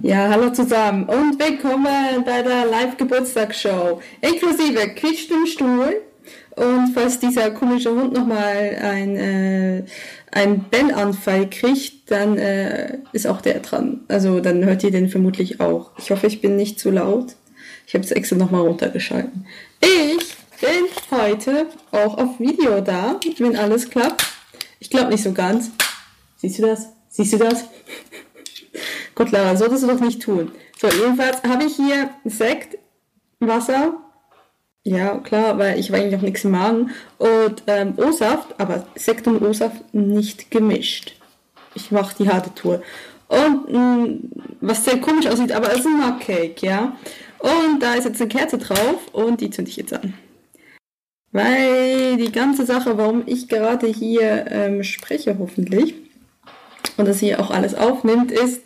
Ja, hallo zusammen und willkommen bei der Live-Geburtstagsshow, inklusive quietscht im Stuhl. Und falls dieser komische Hund nochmal ein, äh, ein Bellanfall kriegt, dann äh, ist auch der dran. Also dann hört ihr den vermutlich auch. Ich hoffe, ich bin nicht zu laut. Ich habe es extra nochmal runtergeschalten. Ich bin heute auch auf Video da, wenn alles klappt. Ich glaube nicht so ganz. Siehst du das? Siehst du das? Gott, Lara, solltest du doch nicht tun. So, jedenfalls habe ich hier Sekt, Wasser, ja, klar, weil ich habe eigentlich auch nichts im Magen, und ähm, O-Saft, aber Sekt und O-Saft nicht gemischt. Ich mache die harte Tour. Und mh, mm, was sehr komisch aussieht, aber es ist ein Mug Cake, ja. Und da ist jetzt eine Kerze drauf und die zünde ich jetzt an. Weil die ganze Sache, warum ich gerade hier ähm, spreche, hoffentlich, und das hier auch alles aufnimmt, ist,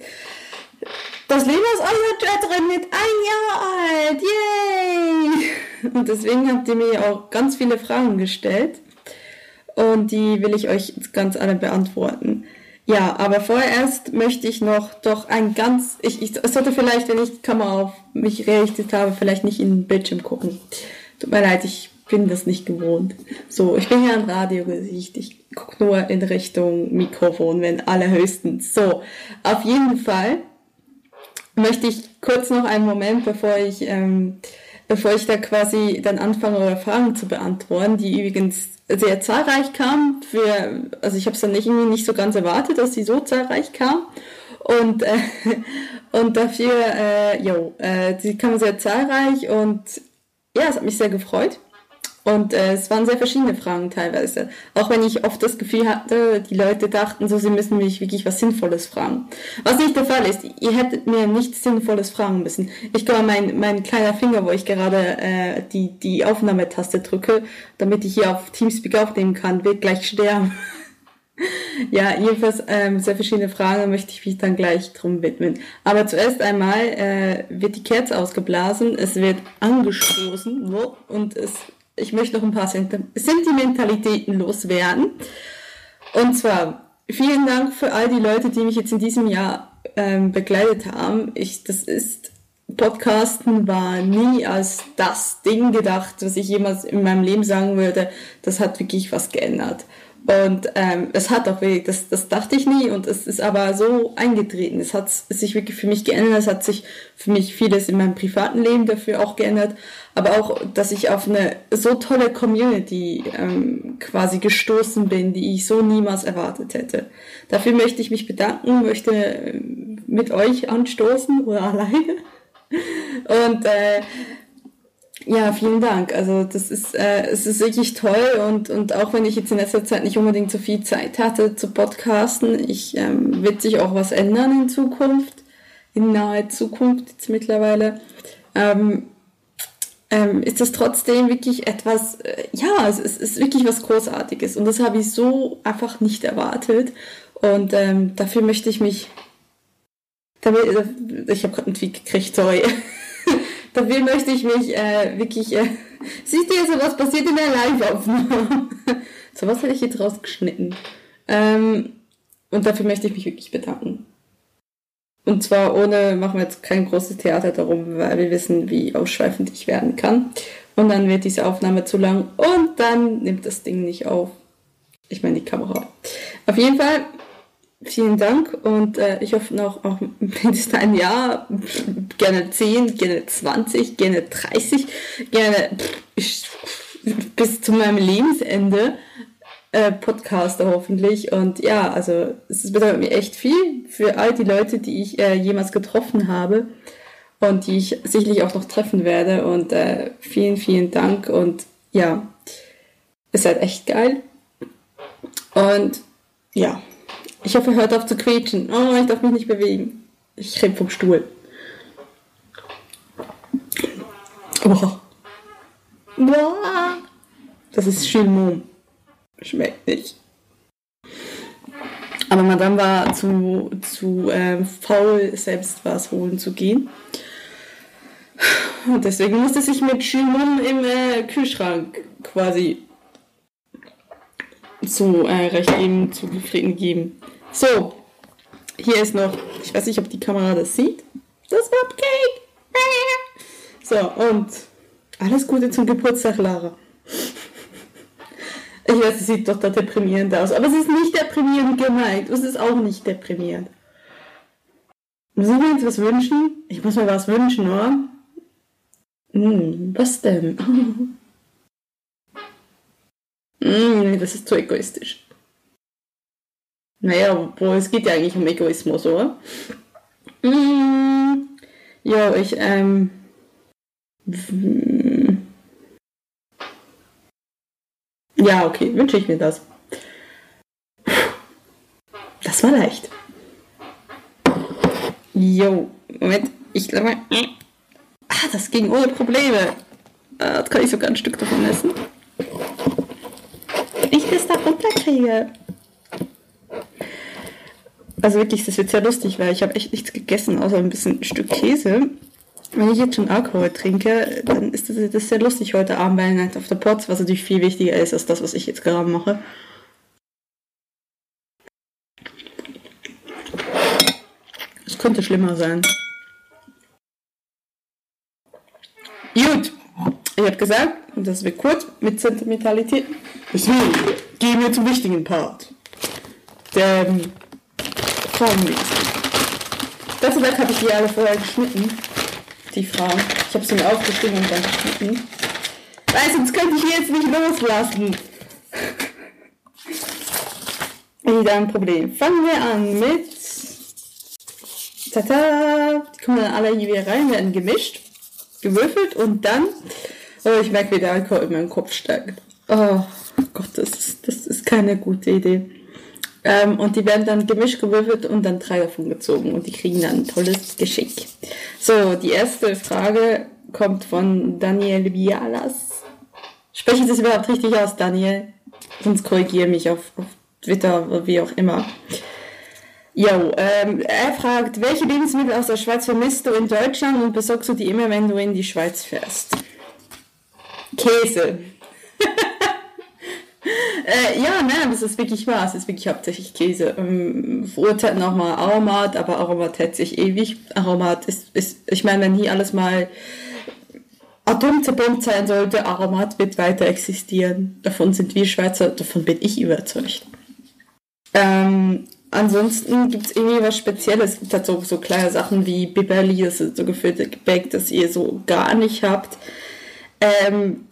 das Leben aus Osnabrück mit ein Jahr alt. Yay! Und deswegen habt ihr mir auch ganz viele Fragen gestellt. Und die will ich euch ganz alle beantworten. Ja, aber vorerst möchte ich noch doch ein ganz, ich, ich sollte vielleicht, wenn ich die Kamera auf mich gerichtet habe, vielleicht nicht in den Bildschirm gucken. Tut mir leid, ich bin das nicht gewohnt. So, ich bin ja ein Radiogesicht. Ich gucke nur in Richtung Mikrofon, wenn alle höchstens. So, auf jeden Fall möchte ich kurz noch einen Moment, bevor ich, ähm, bevor ich da quasi dann anfange, eure Fragen zu beantworten, die übrigens sehr zahlreich kamen. Für, also ich habe es dann nicht, irgendwie nicht so ganz erwartet, dass sie so zahlreich kamen. Und, äh, und dafür, äh, jo, äh, sie kamen sehr zahlreich und ja, es hat mich sehr gefreut. Und äh, es waren sehr verschiedene Fragen teilweise. Auch wenn ich oft das Gefühl hatte, die Leute dachten so, sie müssen mich wirklich was Sinnvolles fragen. Was nicht der Fall ist. Ihr hättet mir nichts Sinnvolles fragen müssen. Ich glaube, mein, mein kleiner Finger, wo ich gerade äh, die, die Aufnahmetaste drücke, damit ich hier auf Teamspeak aufnehmen kann, wird gleich sterben. ja, jedenfalls ähm, sehr verschiedene Fragen, möchte ich mich dann gleich drum widmen. Aber zuerst einmal äh, wird die Kerze ausgeblasen, es wird angestoßen und es ich möchte noch ein paar Sentimentalitäten loswerden. Und zwar, vielen Dank für all die Leute, die mich jetzt in diesem Jahr ähm, begleitet haben. Ich, das ist, Podcasten war nie als das Ding gedacht, was ich jemals in meinem Leben sagen würde. Das hat wirklich was geändert. Und ähm, es hat auch wirklich, das, das dachte ich nie und es ist aber so eingetreten. Es hat sich wirklich für mich geändert, es hat sich für mich vieles in meinem privaten Leben dafür auch geändert, aber auch, dass ich auf eine so tolle Community ähm, quasi gestoßen bin, die ich so niemals erwartet hätte. Dafür möchte ich mich bedanken, möchte ähm, mit euch anstoßen oder alleine. Und äh, ja, vielen Dank. Also das ist, äh, es ist wirklich toll und, und auch wenn ich jetzt in letzter Zeit nicht unbedingt so viel Zeit hatte zu podcasten, ich ähm, wird sich auch was ändern in Zukunft, in naher Zukunft jetzt mittlerweile. Ähm, ähm, ist das trotzdem wirklich etwas, äh, ja, es ist, ist wirklich was Großartiges und das habe ich so einfach nicht erwartet und ähm, dafür möchte ich mich, damit, äh, ich habe gerade einen Tweet gekriegt, sorry. Dafür möchte ich mich äh, wirklich. Äh, siehst du jetzt, was passiert in der Live-Aufnahme? so was hätte ich jetzt rausgeschnitten. Ähm, und dafür möchte ich mich wirklich bedanken. Und zwar ohne, machen wir jetzt kein großes Theater darum, weil wir wissen, wie ausschweifend ich werden kann. Und dann wird diese Aufnahme zu lang und dann nimmt das Ding nicht auf. Ich meine die Kamera. Auf jeden Fall vielen Dank und äh, ich hoffe noch auch mindestens ein Jahr, gerne 10, gerne 20, gerne 30, gerne bis zu meinem Lebensende äh, Podcaster hoffentlich. Und ja, also es bedeutet mir echt viel für all die Leute, die ich äh, jemals getroffen habe und die ich sicherlich auch noch treffen werde. Und äh, vielen, vielen Dank und ja, ist halt echt geil. Und ja. Ich hoffe, hört auf zu quietschen. Oh, ich darf mich nicht bewegen. Ich rede vom Stuhl. Oh. Das ist Chilmon. Schmeckt nicht. Aber Madame war zu, zu äh, faul, selbst was holen zu gehen. Und deswegen musste sich mit Chilmon im äh, Kühlschrank quasi zu äh, recht geben, zu zufrieden geben. So, hier ist noch, ich weiß nicht, ob die Kamera das sieht. Das Cupcake. So, und alles Gute zum Geburtstag, Lara. Ich weiß, es sieht doch da deprimierend aus, aber es ist nicht deprimierend gemeint. Es ist auch nicht deprimierend. Müssen wir uns was wünschen? Ich muss mir was wünschen, oder? Hm, was denn? hm, das ist zu egoistisch. Naja, obwohl es geht ja eigentlich um Egoismus, oder? Hm, ja, ich, ähm. Ja, okay, wünsche ich mir das. Das war leicht. Jo, Moment, ich glaube. Ah, das ging ohne Probleme. Ah, jetzt kann ich sogar ein Stück davon essen. Runterkriege. Also wirklich, das wird sehr lustig, weil ich habe echt nichts gegessen, außer ein bisschen ein Stück Käse. Wenn ich jetzt schon Alkohol trinke, dann ist das, das sehr lustig heute Abend bei Night of the Pots, was natürlich viel wichtiger ist als das, was ich jetzt gerade mache. Es könnte schlimmer sein. Gut, ich habe gesagt, und das wird kurz mit Sentimentalität. Deswegen gehen wir zum wichtigen Part. Der Frauenwesen. Gott sei Dank habe ich die alle vorher geschnitten. Die Frauen. Ich habe sie mir aufgeschrieben und dann geschnitten. Weil sonst könnte ich jetzt nicht loslassen. Wieder ein Problem. Fangen wir an mit. Tata. Die kommen dann alle hier rein, werden gemischt, gewürfelt und dann. Oh, ich merke, wie der Alkohol in meinem Kopf steigt. Oh Gott, das ist, das ist keine gute Idee. Ähm, und die werden dann gemischt gewürfelt und dann drei davon gezogen und die kriegen dann ein tolles Geschick. So, die erste Frage kommt von Daniel Bialas. Spreche ich das überhaupt richtig aus, Daniel? Sonst korrigiere mich auf, auf Twitter oder wie auch immer. Jo, ähm, er fragt, welche Lebensmittel aus der Schweiz vermisst du in Deutschland und besorgst du die immer, wenn du in die Schweiz fährst? Käse. Äh, ja, nein, das ist wirklich wahr. Es ist wirklich hauptsächlich Käse. Ähm, verurteilt nochmal Aromat, aber Aromat hält sich ewig. Aromat ist, ist ich meine, wenn hier alles mal atomzerbombt sein sollte, Aromat wird weiter existieren. Davon sind wir Schweizer, davon bin ich überzeugt. Ähm, ansonsten gibt es irgendwie was Spezielles. Es gibt halt so, so kleine Sachen wie Biberli, das ist so gefüllte Gebäck, das ihr so gar nicht habt. Ähm,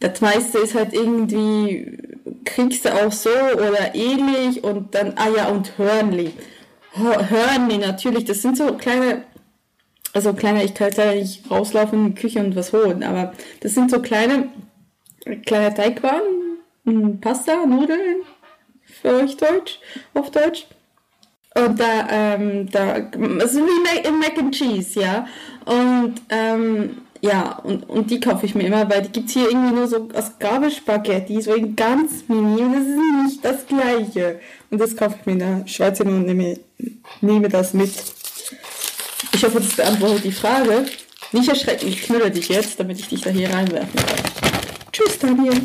das meiste ist halt irgendwie, kriegst du auch so oder ähnlich und dann, ah ja, und Hörnli. Hörnli natürlich, das sind so kleine, also kleine, ich kann ja nicht rauslaufen in die Küche und was holen, aber das sind so kleine, kleine Teigwaren, hm, Pasta, Nudeln, für euch Deutsch, auf Deutsch. Und da, ähm, da, also wie Mac, Mac and Cheese, ja. Und, ähm, ja, und, und die kaufe ich mir immer, weil die gibt es hier irgendwie nur so aus Gabelspaghetti, so in ganz mini und das ist nicht das gleiche. Und das kaufe ich mir in der Schweiz immer und nehme, nehme das mit. Ich hoffe, das beantwortet die Frage. Nicht erschrecken, ich knülle dich jetzt, damit ich dich da hier reinwerfen kann. Tschüss, Daniel.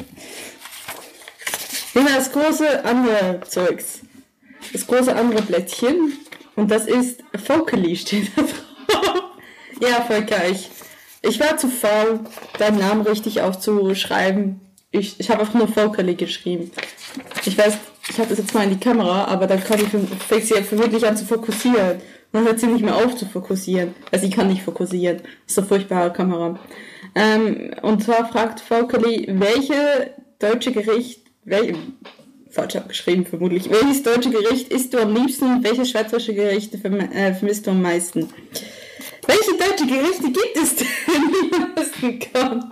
Nehmen wir das große andere Zeugs. Das große andere Blättchen. Und das ist Fokeli steht da drauf. ja, Volker, ich ich war zu faul, deinen Namen richtig aufzuschreiben. Ich, ich habe einfach nur Vocally geschrieben. Ich weiß, ich habe das jetzt mal in die Kamera, aber dann kann ich, fängt sie ja vermutlich an zu fokussieren. Dann hört sie nicht mehr auf zu fokussieren. Also sie kann nicht fokussieren. Das ist eine furchtbare Kamera. Ähm, und zwar fragt Vocally, welche deutsche Gericht, welche, falsch abgeschrieben vermutlich, welches deutsche Gericht isst du am liebsten und welche schweizerische Gerichte äh, vermisst du am meisten? Welche deutsche Gerichte gibt es denn, die man essen kann?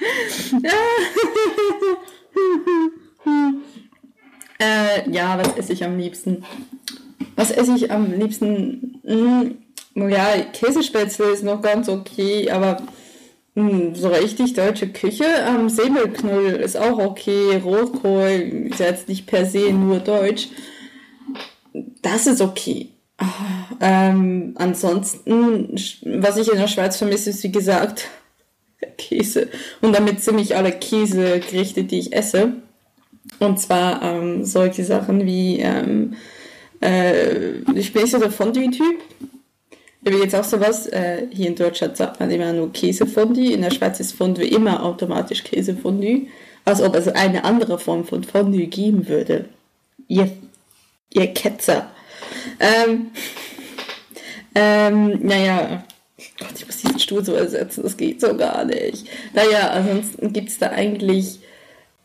äh, ja, was esse ich am liebsten? Was esse ich am liebsten? Hm, ja, Käsespätzle ist noch ganz okay, aber hm, so richtig deutsche Küche. Ähm, Säbelknull ist auch okay. Rotkohl ist jetzt nicht per se nur deutsch. Das ist okay. Ähm, ansonsten, was ich in der Schweiz vermisse, ist wie gesagt Käse. Und damit ziemlich alle Käsegerichte, die ich esse. Und zwar ähm, solche Sachen wie, ähm, äh, ich bin nicht so der Fondue-Typ. Übrigens auch sowas, äh, hier in Deutschland sagt man immer nur Käsefondue, in der Schweiz ist Fondue immer automatisch Käsefondue, als ob es eine andere Form von Fondue geben würde. Ihr, ihr Ketzer. Ähm, ähm, naja, Gott, ich muss diesen Stuhl so ersetzen, das geht so gar nicht. Naja, ansonsten gibt es da eigentlich,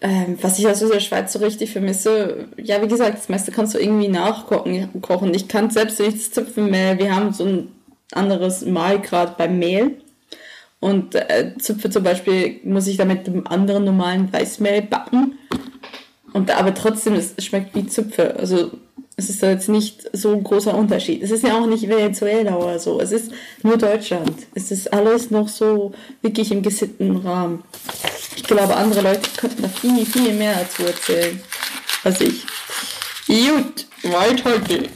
ähm, was ich aus der Schweiz so richtig vermisse, ja, wie gesagt, das meiste kannst du irgendwie nachkochen. Kochen. Ich kann selbst nicht Zupfenmehl, wir haben so ein anderes Mahlgrad beim Mehl. Und äh, Zupfe zum Beispiel muss ich damit mit einem anderen normalen Weißmehl backen. Und aber trotzdem, es schmeckt wie Zupfe. Also es ist jetzt nicht so ein großer Unterschied. Es ist ja auch nicht Venezuela oder so. Es ist nur Deutschland. Es ist alles noch so wirklich im gesitteten Rahmen. Ich glaube, andere Leute könnten da viel, viel mehr dazu erzählen als ich. Gut, weiter geht's.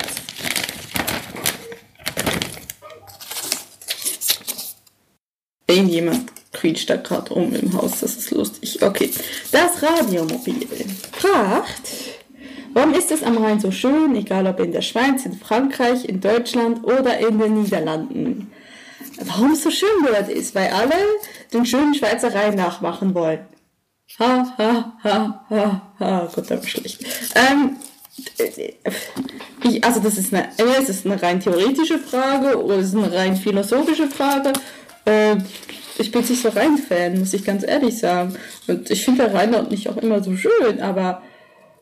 Irgendjemand quietscht da gerade um im Haus, das ist lustig. Okay, das Radiomobil fragt, Warum ist es am Rhein so schön, egal ob in der Schweiz, in Frankreich, in Deutschland oder in den Niederlanden? Warum es so schön dort ist, weil alle den schönen Schweizer Rhein nachmachen wollen. Ha, ha, ha, ha, ha, Gott, war schlecht. Ähm, ich, also das ist eine, ist es eine rein theoretische Frage oder ist es eine rein philosophische Frage? Äh, ich bin nicht so Rhein-Fan, muss ich ganz ehrlich sagen. Und ich finde der Rhein dort nicht auch immer so schön, aber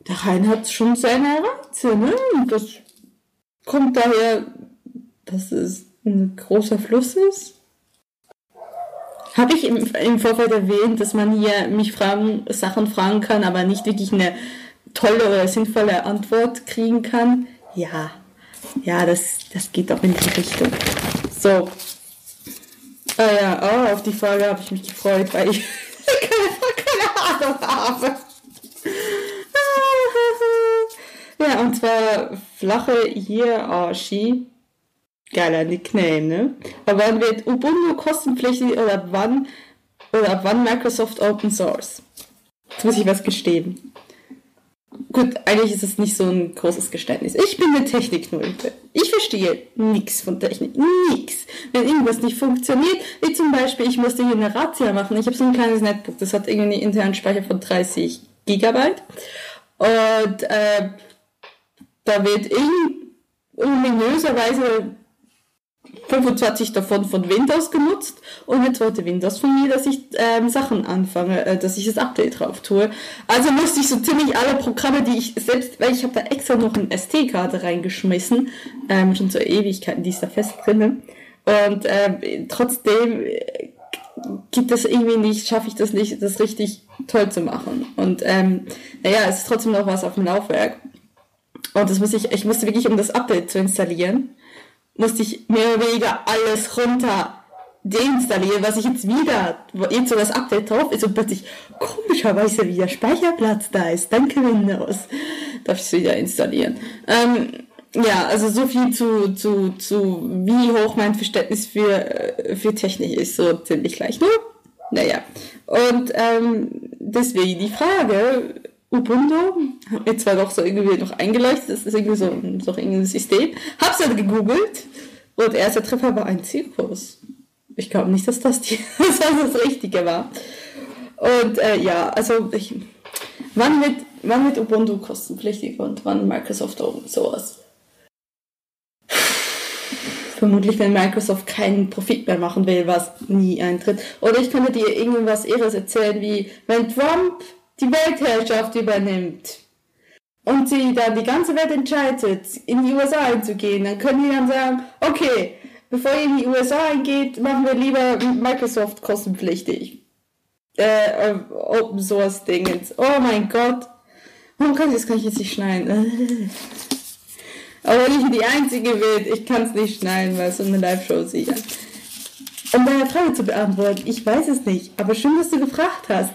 der Rhein hat schon seine Reize, ne? Und das kommt daher, dass es ein großer Fluss ist. Habe ich im, im Vorfeld erwähnt, dass man hier mich fragen, Sachen fragen kann, aber nicht wirklich eine tolle oder sinnvolle Antwort kriegen kann? Ja, ja, das, das geht auch in die Richtung. So. Ah ja, oh, auf die Frage habe ich mich gefreut, weil ich keine, keine Ahnung habe. Ja, und zwar flache Hierarchie. Geiler Nickname, ne? Aber wann wird Ubuntu kostenpflichtig oder wann oder wann Microsoft Open Source? Jetzt muss ich was gestehen. Gut, eigentlich ist es nicht so ein großes Geständnis. Ich bin eine Technik-Nulpe. Ich verstehe nichts von Technik. Nix. Wenn irgendwas nicht funktioniert, wie zum Beispiel, ich musste hier eine Razzia machen. Ich habe so ein kleines Netbook, das hat irgendwie einen internen Speicher von 30 Gigabyte. Und äh, da wird in ominöserweise 25 davon von Windows genutzt und jetzt wollte Windows von mir, dass ich ähm, Sachen anfange, äh, dass ich das Update drauf tue. Also musste ich so ziemlich alle Programme, die ich selbst, weil ich habe da extra noch eine SD-Karte reingeschmissen, ähm, schon zur Ewigkeiten, die ist da fest drinnen. Und ähm, trotzdem äh, gibt es irgendwie nicht, schaffe ich das nicht, das richtig toll zu machen. Und ähm, naja, es ist trotzdem noch was auf dem Laufwerk. Und das muss ich, ich musste wirklich, um das Update zu installieren, musste ich mehr oder weniger alles runter deinstallieren, was ich jetzt wieder, wo jetzt so das Update drauf ist und plötzlich komischerweise wieder Speicherplatz da ist. Danke Windows. Darf ich es wieder installieren. Ähm, ja, also so viel zu, zu, zu wie hoch mein Verständnis für, für Technik ist, so ziemlich gleich. Nur, naja. Und ähm, deswegen die Frage, Ubuntu, hat mir zwar doch so irgendwie noch eingeleuchtet, das ist irgendwie so, so ein System, hab's dann gegoogelt und erster Treffer war ein Zirkus. Ich glaube nicht, dass das, die, dass das, das Richtige war. Und äh, ja, also ich, wann wird, wann wird Ubuntu kostenpflichtig und wann Microsoft Open Source? Vermutlich, wenn Microsoft keinen Profit mehr machen will, was nie eintritt. Oder ich könnte dir irgendwas Irres erzählen, wie wenn Trump die Weltherrschaft übernimmt und sie dann die ganze Welt entscheidet, in die USA einzugehen, dann können die dann sagen, okay, bevor ihr in die USA eingeht, machen wir lieber Microsoft kostenpflichtig. Äh, Open Source Dingens. Oh mein Gott. Kann ich das kann ich jetzt nicht schneiden? Aber wenn ich die Einzige bin, ich kann es nicht schneiden, weil es so eine Live-Show sicher. Um deine Frage zu beantworten, ich weiß es nicht, aber schön, dass du gefragt hast.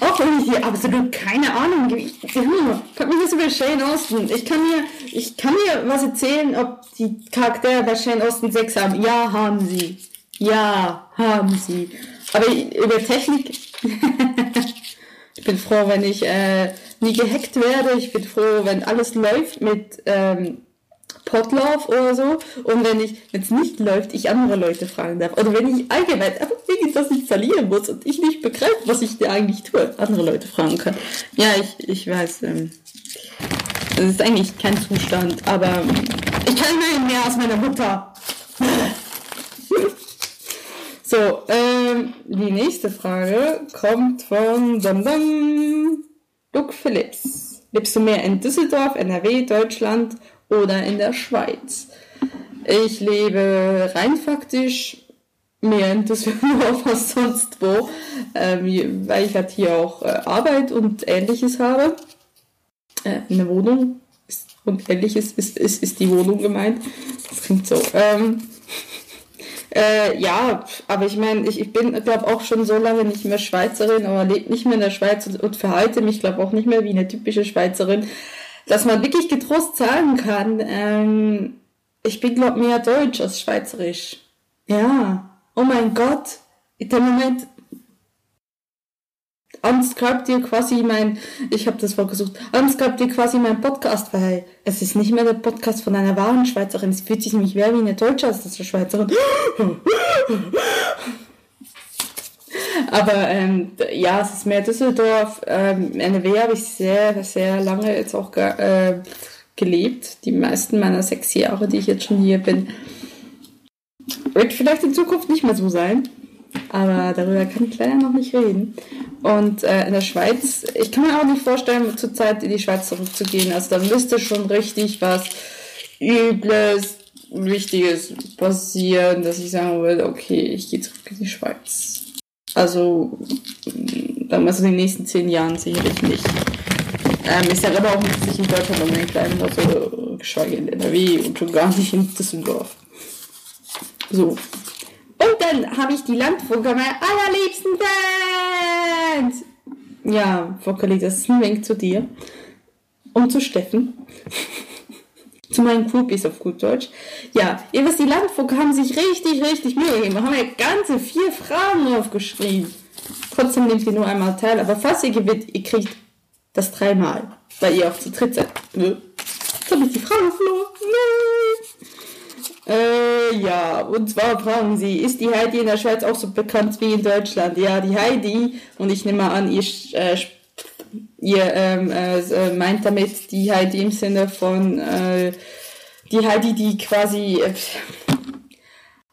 Auch wenn ich hier absolut keine Ahnung habe. Ich, frag mich was über Shane Austen. Ich kann mir, ich kann mir was erzählen, ob die Charaktere bei Shane Austen Sex haben. Ja, haben sie. Ja, haben sie. Aber über Technik. ich bin froh, wenn ich äh, nie gehackt werde. Ich bin froh, wenn alles läuft mit ähm, Potlauf oder so. Und wenn ich, wenn es nicht läuft, ich andere Leute fragen darf. Oder wenn ich allgemein einfach irgendwas installieren muss und ich nicht begreife, was ich da eigentlich tue, andere Leute fragen kann. Ja, ich, ich weiß, ähm, das ist eigentlich kein Zustand, aber ich kann immerhin mehr als meine Mutter. so, ähm, die nächste Frage kommt von Dum Dum. Luke Phillips. Lebst du mehr in Düsseldorf, NRW, Deutschland oder in der Schweiz? Ich lebe rein faktisch mehr in Düsseldorf als sonst wo, ähm, weil ich halt hier auch äh, Arbeit und ähnliches habe. Äh, eine Wohnung ist, und ähnliches ist, ist, ist die Wohnung gemeint. Das klingt so. Ähm, äh, ja, aber ich meine, ich, ich bin, glaube auch schon so lange nicht mehr Schweizerin oder lebe nicht mehr in der Schweiz und, und verhalte mich, glaube auch nicht mehr wie eine typische Schweizerin, dass man wirklich getrost sagen kann, ähm, ich bin, glaube mehr Deutsch als Schweizerisch. Ja. Oh mein Gott. In dem Moment, unscribt dir quasi mein, ich habe das vorgesucht, unscribt dir quasi mein Podcast, weil es ist nicht mehr der Podcast von einer wahren Schweizerin. Es fühlt sich nämlich mehr wie eine Deutsche als eine Schweizerin. Aber ähm, ja, es ist mehr Düsseldorf. Ähm, NRW habe ich sehr, sehr lange jetzt auch ge äh, gelebt. Die meisten meiner sechs Jahre, die ich jetzt schon hier bin. Wird vielleicht in Zukunft nicht mehr so sein aber darüber kann ich leider noch nicht reden. Und äh, in der Schweiz, ich kann mir auch nicht vorstellen, zurzeit in die Schweiz zurückzugehen. Also da müsste schon richtig was Übles, Wichtiges passieren, dass ich sagen würde, okay, ich gehe zurück in die Schweiz. Also, mal so in den nächsten zehn Jahren sicherlich nicht. Ähm, ich sage aber auch nicht, dass ich in Deutschland unbedingt bleiben also geschweige in NRW und schon gar nicht in Düsseldorf. So, und dann habe ich die Landfunker, meine allerliebsten Fans. Ja, Vocali, das ist ein Wink zu dir. Und zu Steffen. Zu meinen Groupies auf gut Deutsch. Ja, ihr wisst, die Landfunker haben sich richtig, richtig Mühe gegeben. Haben ja ganze vier Fragen aufgeschrieben. Trotzdem nehmt ihr nur einmal teil. Aber falls ihr gewinnt, ihr kriegt das dreimal. Weil ihr auch zu dritt seid. Jetzt habe ich die Frage verloren. Nein. Äh, ja, und zwar fragen sie, ist die Heidi in der Schweiz auch so bekannt wie in Deutschland? Ja, die Heidi, und ich nehme an, ihr, äh, ihr ähm, äh, meint damit die Heidi im Sinne von äh, die Heidi, die quasi... Äh,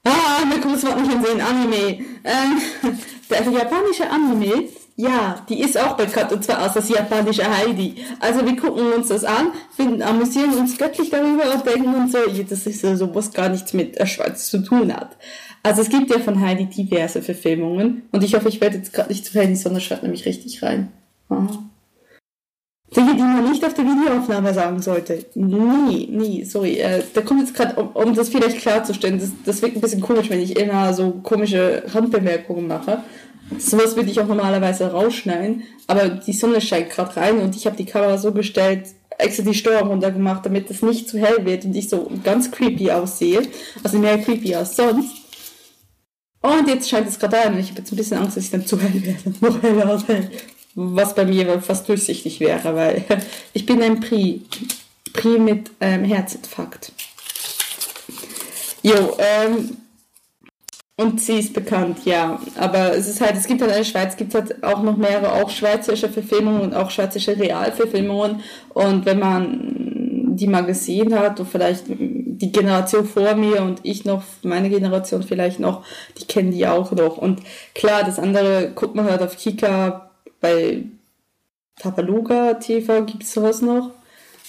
ah, mir kommt Wort nicht in Anime. Ähm, der japanische Anime ja, die ist auch bekannt und zwar als das japanische Heidi. Also wir gucken uns das an, finden, amüsieren uns göttlich darüber und denken uns so, das ist so, was gar nichts mit der Schweiz zu tun hat. Also es gibt ja von Heidi diverse Verfilmungen und ich hoffe, ich werde jetzt gerade nicht zu Heidi, sondern schreibt nämlich richtig rein. Aha. Dinge, die man nicht auf der Videoaufnahme sagen sollte. Nie, nie, sorry. Äh, da kommt jetzt gerade, um, um das vielleicht klarzustellen, das, das wirkt ein bisschen komisch, wenn ich immer so komische Randbemerkungen mache. Sowas würde ich auch normalerweise rausschneiden, aber die Sonne scheint gerade rein und ich habe die Kamera so gestellt, extra die Steuerung runtergemacht, damit es nicht zu hell wird und ich so ganz creepy aussehe. Also mehr creepy als sonst. Und jetzt scheint es gerade ein und ich habe jetzt ein bisschen Angst, dass ich dann zu hell werde. Noch heller als. Was bei mir fast durchsichtig wäre, weil ich bin ein Pri. Pri mit ähm, Herzinfarkt. Jo, ähm, und sie ist bekannt, ja. Aber es ist halt, es gibt halt in der Schweiz, gibt halt auch noch mehrere, auch schweizerische Verfilmungen und auch schweizerische Realverfilmungen. Und wenn man die mal gesehen hat und vielleicht die Generation vor mir und ich noch, meine Generation vielleicht noch, die kennen die auch noch. Und klar, das andere guckt man halt auf Kika, bei Tabaluga TV gibt es sowas noch.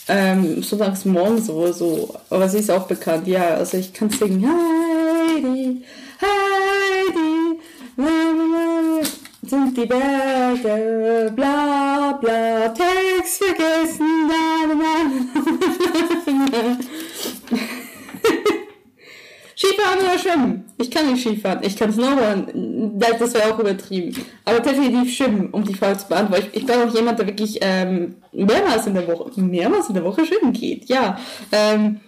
Ähm, sonntags morgens oder so. Aber sie ist auch bekannt, ja. Also ich kann singen. Heidi, Heidi, sind die Berge, bla bla, Text vergessen, Skifahren oder Schwimmen? Ich kann nicht Skifahren, ich kann Snowboarden, das wäre auch übertrieben. Aber definitiv Schwimmen, um die Frage zu beantworten. Ich, ich bin auch jemand, der wirklich ähm, mehrmals in der Woche, mehrmals in der Woche schwimmen geht, ja. Ähm,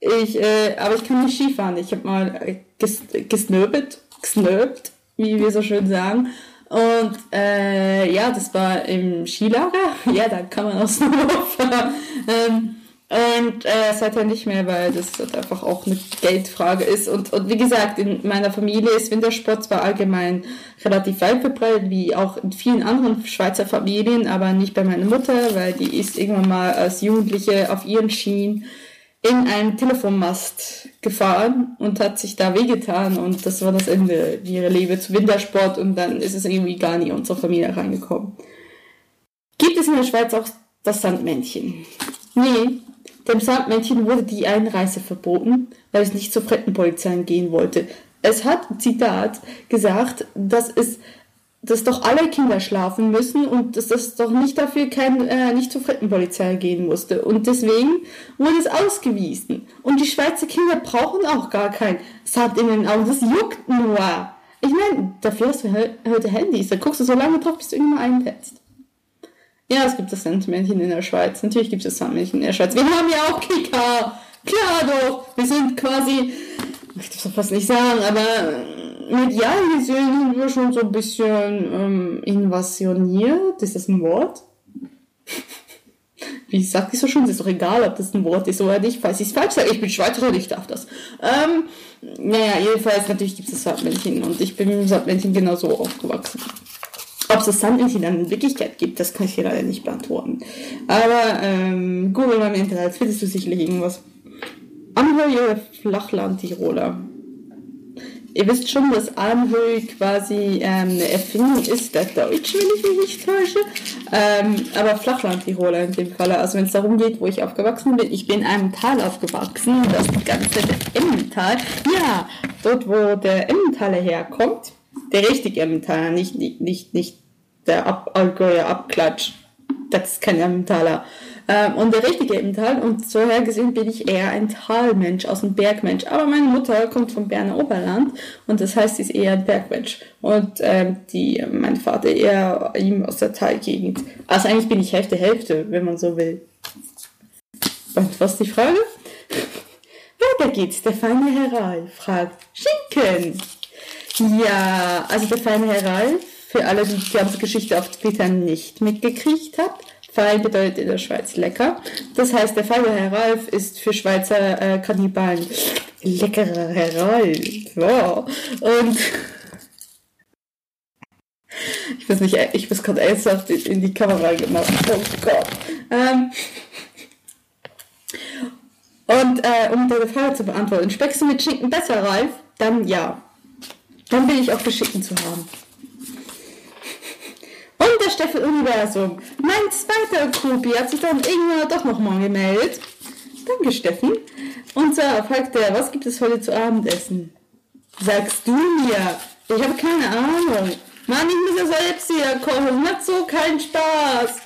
ich, äh, aber ich kann nicht Skifahren. Ich habe mal äh, ges gesnöbelt, gesnöbt, wie wir so schön sagen. Und äh, ja, das war im Skilager. Ja, da kann man auch Snowboard fahren. Ähm, Und äh, seither nicht mehr, weil das halt einfach auch eine Geldfrage ist. Und, und wie gesagt, in meiner Familie ist Wintersport zwar allgemein relativ weit verbreitet, wie auch in vielen anderen Schweizer Familien, aber nicht bei meiner Mutter, weil die ist irgendwann mal als Jugendliche auf ihren Schienen in einen Telefonmast gefahren und hat sich da wehgetan und das war das Ende ihrer Liebe zu Wintersport und dann ist es irgendwie gar nie in unsere Familie reingekommen. Gibt es in der Schweiz auch das Sandmännchen? Nee, dem Sandmännchen wurde die Einreise verboten, weil es nicht zur Frettenpolizei gehen wollte. Es hat, Zitat, gesagt, dass es dass doch alle Kinder schlafen müssen und dass das doch nicht dafür kein, äh, nicht zur Frettenpolizei gehen musste. Und deswegen wurde es ausgewiesen. Und die Schweizer Kinder brauchen auch gar kein Sand in den Augen. Das juckt nur. Ich meine, dafür hast du heute Handys. Da guckst du so lange drauf, bis du irgendwann einpetzt. Ja, es gibt das Sandmännchen in der Schweiz. Natürlich gibt es das Sandmännchen in der Schweiz. Wir haben ja auch Kika. Klar doch. Wir sind quasi, ich darf das fast nicht sagen, aber medial gesehen sind wir schon so ein bisschen ähm, invasioniert. Ist das ein Wort? Wie sagt ich so schon? Ist doch egal, ob das ein Wort ist oder nicht. Falls ich es falsch sage, ich bin Schweizerin, ich darf das. Ähm, naja, jedenfalls, natürlich gibt es das Sandmännchen und ich bin mit dem Sandmännchen genauso aufgewachsen. Ob es das dann in Wirklichkeit gibt, das kann ich hier leider nicht beantworten. Aber ähm, google mal im Internet, findest du sicherlich irgendwas. Anhöhe Flachland-Tiroler. Ihr wisst schon, dass Anhöhe quasi ähm, eine Erfindung ist der Deutsch, wenn ich mich nicht täusche. Ähm, aber Flachland-Tiroler in dem Fall. Also wenn es darum geht, wo ich aufgewachsen bin. Ich bin in einem Tal aufgewachsen, das ganze Emmental. Ja, dort wo der Emmentaler herkommt. Der richtige Emmentaler, nicht, nicht, nicht, nicht der Ab Allgäuer Abklatsch. Das ist kein Emmentaler. Ähm, und der richtige Emmental. Und so her gesehen bin ich eher ein Talmensch, aus dem Bergmensch. Aber meine Mutter kommt vom Berner Oberland und das heißt, sie ist eher ein Bergmensch. Und ähm, die, mein Vater eher ihm aus der Talgegend. Also eigentlich bin ich Hälfte, Hälfte, wenn man so will. Und was ist die Frage? Weiter geht's. Der feine Herr fragt, Schinken. Ja, also der feine Herr Ralf für alle, die die ganze Geschichte auf Twitter nicht mitgekriegt habt. Fein bedeutet in der Schweiz lecker. Das heißt, der feine Herr Ralf ist für Schweizer äh, Kannibalen leckerer Herr Ralf. Ja. Und ich weiß nicht, ich muss gerade ernsthaft in die Kamera gemacht. Oh Gott. Ähm, und äh, um deine Frage zu beantworten, speckst du mit Schinken besser, Ralf? Dann ja. Dann bin ich auch für Schinken zu haben. Und der Steffen Universum. Mein zweiter Kupi hat sich dann irgendwann doch nochmal gemeldet. Danke, Steffen. Und so fragt er, was gibt es heute zu Abendessen? Sagst du mir? Ich habe keine Ahnung. Mann, ich muss ja selbst hier kochen. Macht so keinen Spaß.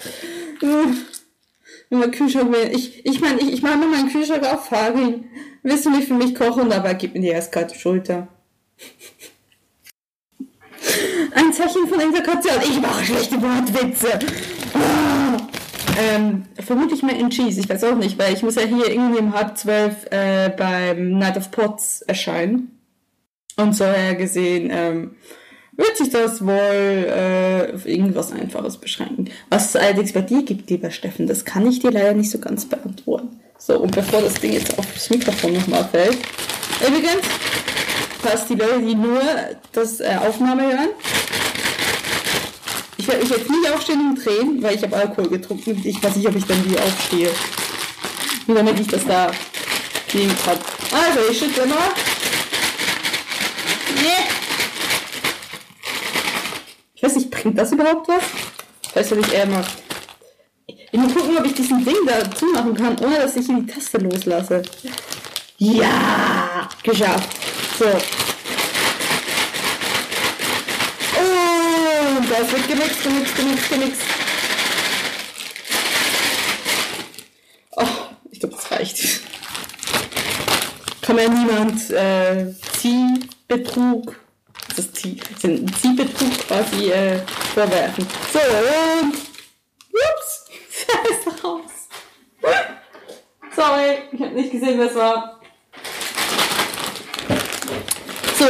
Wenn mein Kühlschrank Ich, ich meine, ich, ich mache mir meinen Kühlschrank auf, Farin. Willst du nicht für mich kochen? Dabei gib mir die eiskalte Schulter. Ein Zeichen von Integration. Ich mache schlechte Wortwitze. Ähm, vermutlich mehr in Cheese, ich weiß auch nicht, weil ich muss ja hier irgendwie um halb zwölf äh, beim Night of Pots erscheinen. Und so her gesehen ähm, wird sich das wohl äh, auf irgendwas Einfaches beschränken. Was es allerdings bei dir gibt, lieber Steffen, das kann ich dir leider nicht so ganz beantworten. So, und bevor das Ding jetzt auf das Mikrofon nochmal fällt. Übrigens, falls die Leute, die nur das äh, Aufnahme hören. Ich werde mich jetzt nicht aufstehen und drehen, weil ich habe Alkohol getrunken. Ich weiß nicht, ob ich dann wieder aufstehe. Nur damit ich das da liegen kann. Also, ich schüttle mal. Nee. Ich weiß nicht, bringt das überhaupt was? Weißt du, ich eher mache? Ich muss gucken, ob ich diesen Ding da zumachen kann, ohne dass ich die Taste loslasse. Ja, geschafft. So. Und das wird gemixt, gemixt, gemixt, gemixt. Oh, ich glaube, das reicht. Kann mir niemand äh, Ziehbetrug, das ist Zieh, Ziehbetrug quasi äh, vorwerfen. So, und ups, der ist raus. Sorry, ich habe nicht gesehen, wer es war. So.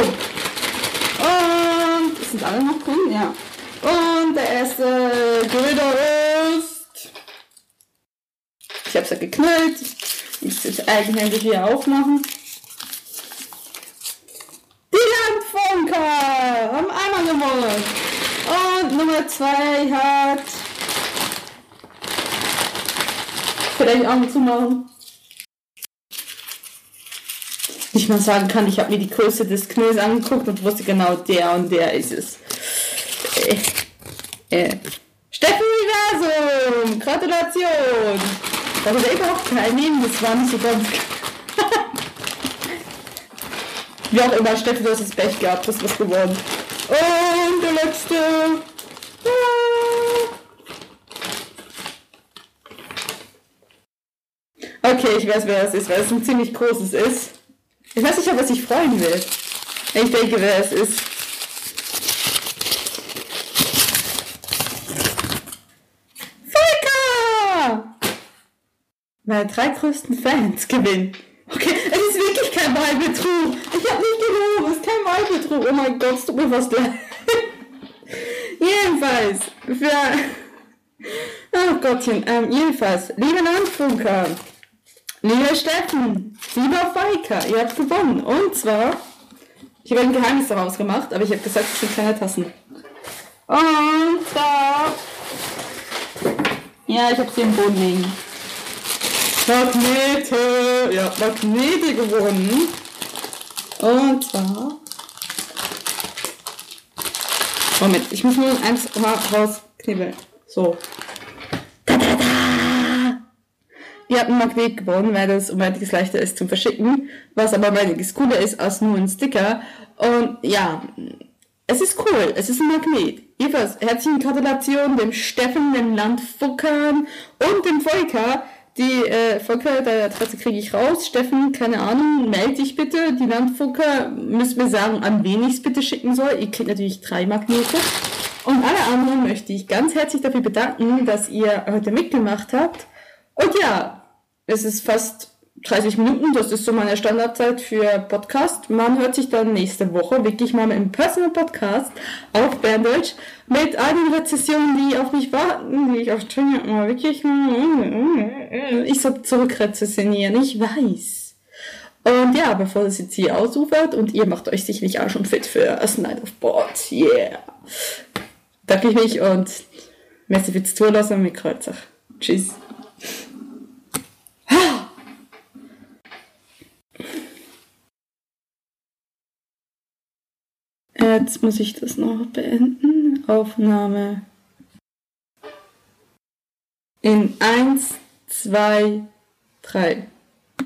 Und sind alle noch drin? Ja. Und der erste Köder ist. Ich hab's ja geknallt. muss jetzt eigenhändig hier aufmachen. Die Landfunker haben einmal gewonnen. Und Nummer 2 hat vielleicht Augen zumachen. Nicht mal sagen kann, ich habe mir die Größe des Knülls angeguckt und wusste genau, der und der ist es. Äh, äh. Steffen Universum! Gratulation! Da wurde überhaupt teilnehmen, das war nicht so ganz. Wie auch immer, Steffen, du hast das Pech gehabt, du hast was gewonnen. Und der letzte. Okay, ich weiß, wer es ist, weil es ein ziemlich großes ist. Ich weiß nicht, ob er sich freuen will. Ich denke, wer es ist. Volker! Meine drei größten Fans gewinnen. Okay, es ist wirklich kein Wahlbetrug. Ich habe nicht gelogen, es ist kein Wahlbetrug. Oh mein Gott, es tut mir fast leid. jedenfalls, für... Oh Gottchen, ähm, jedenfalls, liebe Landfunker, Lieber Steffen, lieber Feika, ihr habt gewonnen. Und zwar, ich habe ein Geheimnis daraus gemacht, aber ich habe gesagt, es sind kleine Tassen. Und zwar, ja, ich habe sie im Boden liegen. Magnete, ja, Magnete gewonnen. Und zwar, Moment, ich muss nur eins rausknibbeln. So. Ihr habt ein Magnet gewonnen, weil das um einiges leichter ist zum Verschicken, was aber um einiges cooler ist als nur ein Sticker. Und ja, es ist cool, es ist ein Magnet. Jedenfalls, herzlichen Gratulation dem Steffen, dem Landfuckern und dem Volker. Die äh, Volker, deine Adresse kriege ich raus. Steffen, keine Ahnung, melde dich bitte. Die Landfucker müssen mir sagen, an wen ich es bitte schicken soll. Ihr kriegt natürlich drei Magnete. Und alle anderen möchte ich ganz herzlich dafür bedanken, dass ihr heute mitgemacht habt. Und ja, es ist fast 30 Minuten, das ist so meine Standardzeit für Podcast. Man hört sich dann nächste Woche wirklich mal im Personal Podcast auf Berndeutsch mit einigen Rezessionen, die auf mich warten, die ich auf Twitter mal wirklich, ich soll zurückrezessionieren, ich weiß. Und ja, bevor das jetzt hier ausufert und ihr macht euch sicherlich auch schon fit für A Night of Boards, yeah. Danke ich mich und merci fürs Zulassen mit Kreuzer. Tschüss. Jetzt muss ich das noch beenden. Aufnahme in 1, 2, 3.